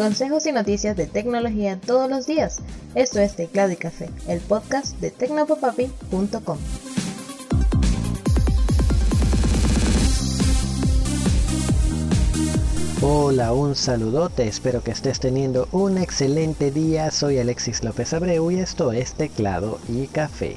Consejos y noticias de tecnología todos los días. Esto es Teclado y Café, el podcast de tecnopopapi.com. Hola, un saludote, espero que estés teniendo un excelente día. Soy Alexis López Abreu y esto es Teclado y Café.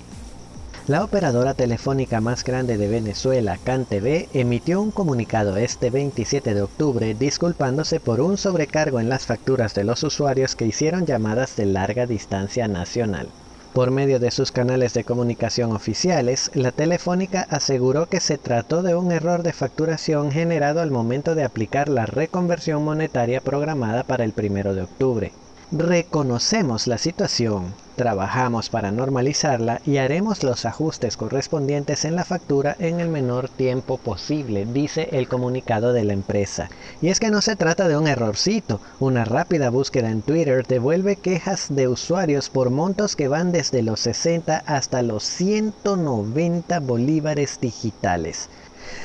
La operadora telefónica más grande de Venezuela, CanTV, emitió un comunicado este 27 de octubre disculpándose por un sobrecargo en las facturas de los usuarios que hicieron llamadas de larga distancia nacional. Por medio de sus canales de comunicación oficiales, la Telefónica aseguró que se trató de un error de facturación generado al momento de aplicar la reconversión monetaria programada para el 1 de octubre. Reconocemos la situación, trabajamos para normalizarla y haremos los ajustes correspondientes en la factura en el menor tiempo posible, dice el comunicado de la empresa. Y es que no se trata de un errorcito, una rápida búsqueda en Twitter devuelve quejas de usuarios por montos que van desde los 60 hasta los 190 bolívares digitales.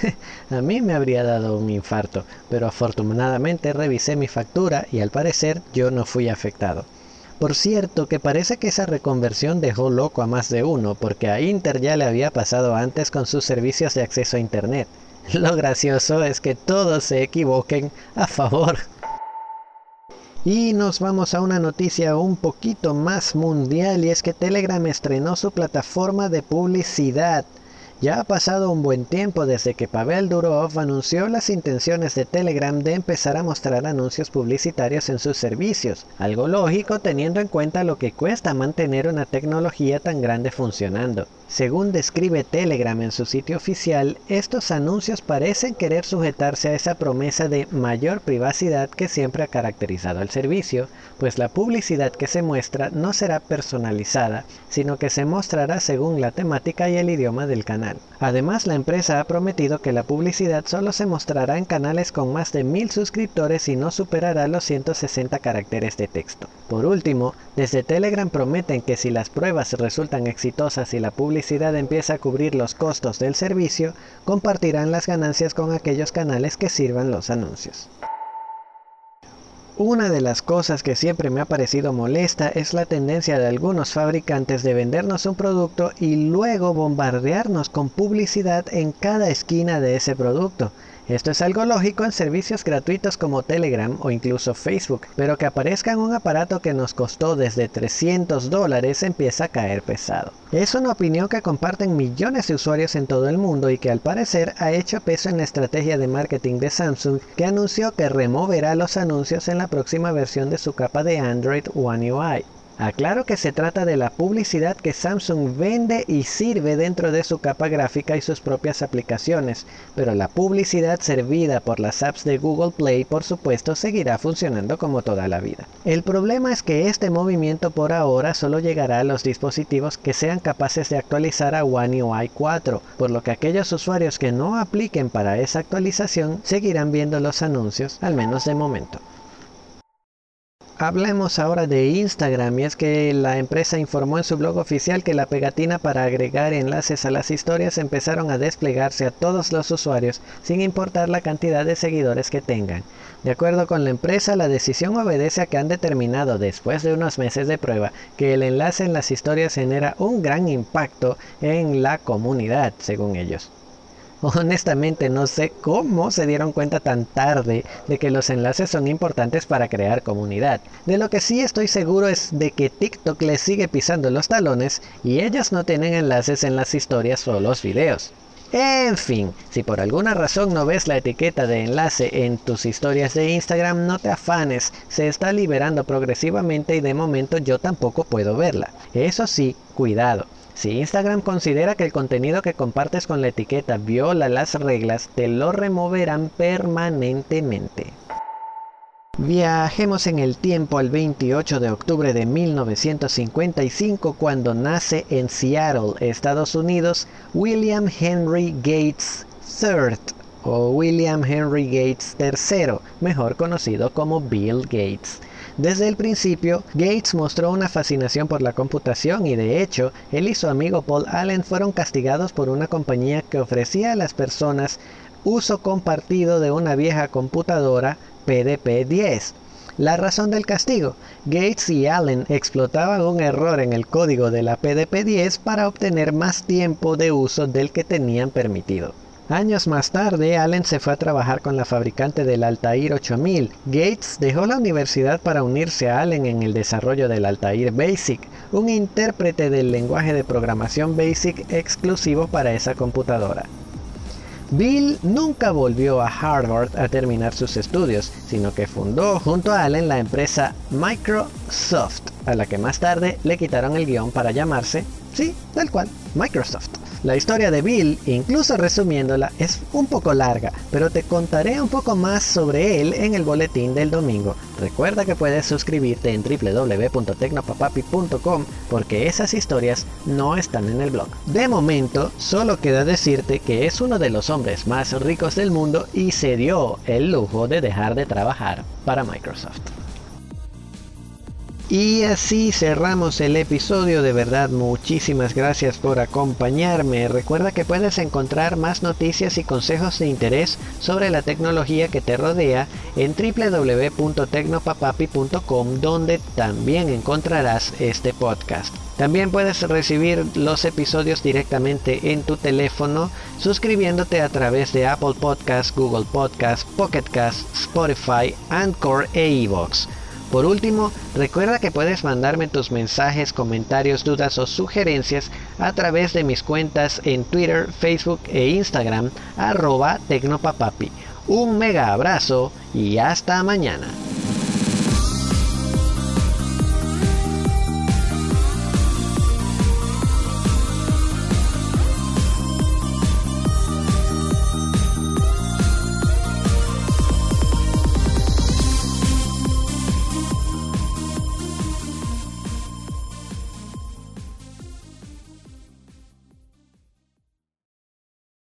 A mí me habría dado un infarto, pero afortunadamente revisé mi factura y al parecer yo no fui afectado. Por cierto, que parece que esa reconversión dejó loco a más de uno, porque a Inter ya le había pasado antes con sus servicios de acceso a Internet. Lo gracioso es que todos se equivoquen a favor. Y nos vamos a una noticia un poquito más mundial y es que Telegram estrenó su plataforma de publicidad. Ya ha pasado un buen tiempo desde que Pavel Durov anunció las intenciones de Telegram de empezar a mostrar anuncios publicitarios en sus servicios, algo lógico teniendo en cuenta lo que cuesta mantener una tecnología tan grande funcionando. Según describe Telegram en su sitio oficial, estos anuncios parecen querer sujetarse a esa promesa de mayor privacidad que siempre ha caracterizado al servicio, pues la publicidad que se muestra no será personalizada, sino que se mostrará según la temática y el idioma del canal. Además, la empresa ha prometido que la publicidad solo se mostrará en canales con más de mil suscriptores y no superará los 160 caracteres de texto. Por último, desde Telegram prometen que si las pruebas resultan exitosas y la publicidad empieza a cubrir los costos del servicio, compartirán las ganancias con aquellos canales que sirvan los anuncios. Una de las cosas que siempre me ha parecido molesta es la tendencia de algunos fabricantes de vendernos un producto y luego bombardearnos con publicidad en cada esquina de ese producto. Esto es algo lógico en servicios gratuitos como Telegram o incluso Facebook, pero que aparezca en un aparato que nos costó desde 300 dólares empieza a caer pesado. Es una opinión que comparten millones de usuarios en todo el mundo y que al parecer ha hecho peso en la estrategia de marketing de Samsung que anunció que removerá los anuncios en la próxima versión de su capa de Android One UI. Aclaro que se trata de la publicidad que Samsung vende y sirve dentro de su capa gráfica y sus propias aplicaciones, pero la publicidad servida por las apps de Google Play por supuesto seguirá funcionando como toda la vida. El problema es que este movimiento por ahora solo llegará a los dispositivos que sean capaces de actualizar a One UI 4, por lo que aquellos usuarios que no apliquen para esa actualización seguirán viendo los anuncios, al menos de momento. Hablemos ahora de Instagram y es que la empresa informó en su blog oficial que la pegatina para agregar enlaces a las historias empezaron a desplegarse a todos los usuarios sin importar la cantidad de seguidores que tengan. De acuerdo con la empresa, la decisión obedece a que han determinado después de unos meses de prueba que el enlace en las historias genera un gran impacto en la comunidad, según ellos. Honestamente no sé cómo se dieron cuenta tan tarde de que los enlaces son importantes para crear comunidad. De lo que sí estoy seguro es de que TikTok les sigue pisando los talones y ellos no tienen enlaces en las historias o los videos. En fin, si por alguna razón no ves la etiqueta de enlace en tus historias de Instagram, no te afanes, se está liberando progresivamente y de momento yo tampoco puedo verla. Eso sí, cuidado, si Instagram considera que el contenido que compartes con la etiqueta viola las reglas, te lo removerán permanentemente. Viajemos en el tiempo al 28 de octubre de 1955 cuando nace en Seattle, Estados Unidos, William Henry Gates III o William Henry Gates III, mejor conocido como Bill Gates. Desde el principio, Gates mostró una fascinación por la computación y de hecho, él y su amigo Paul Allen fueron castigados por una compañía que ofrecía a las personas uso compartido de una vieja computadora PDP-10. La razón del castigo. Gates y Allen explotaban un error en el código de la PDP-10 para obtener más tiempo de uso del que tenían permitido. Años más tarde, Allen se fue a trabajar con la fabricante del Altair 8000. Gates dejó la universidad para unirse a Allen en el desarrollo del Altair Basic, un intérprete del lenguaje de programación Basic exclusivo para esa computadora. Bill nunca volvió a Harvard a terminar sus estudios, sino que fundó junto a Allen la empresa Microsoft, a la que más tarde le quitaron el guion para llamarse, sí, tal cual, Microsoft. La historia de Bill, incluso resumiéndola, es un poco larga, pero te contaré un poco más sobre él en el boletín del domingo. Recuerda que puedes suscribirte en www.tecnopapapi.com porque esas historias no están en el blog. De momento, solo queda decirte que es uno de los hombres más ricos del mundo y se dio el lujo de dejar de trabajar para Microsoft. Y así cerramos el episodio. De verdad, muchísimas gracias por acompañarme. Recuerda que puedes encontrar más noticias y consejos de interés sobre la tecnología que te rodea en www.tecnopapapi.com, donde también encontrarás este podcast. También puedes recibir los episodios directamente en tu teléfono suscribiéndote a través de Apple Podcasts, Google Podcasts, Pocket Casts, Spotify, Anchor e iVoox. Por último, recuerda que puedes mandarme tus mensajes, comentarios, dudas o sugerencias a través de mis cuentas en Twitter, Facebook e Instagram arroba tecnopapapi. Un mega abrazo y hasta mañana.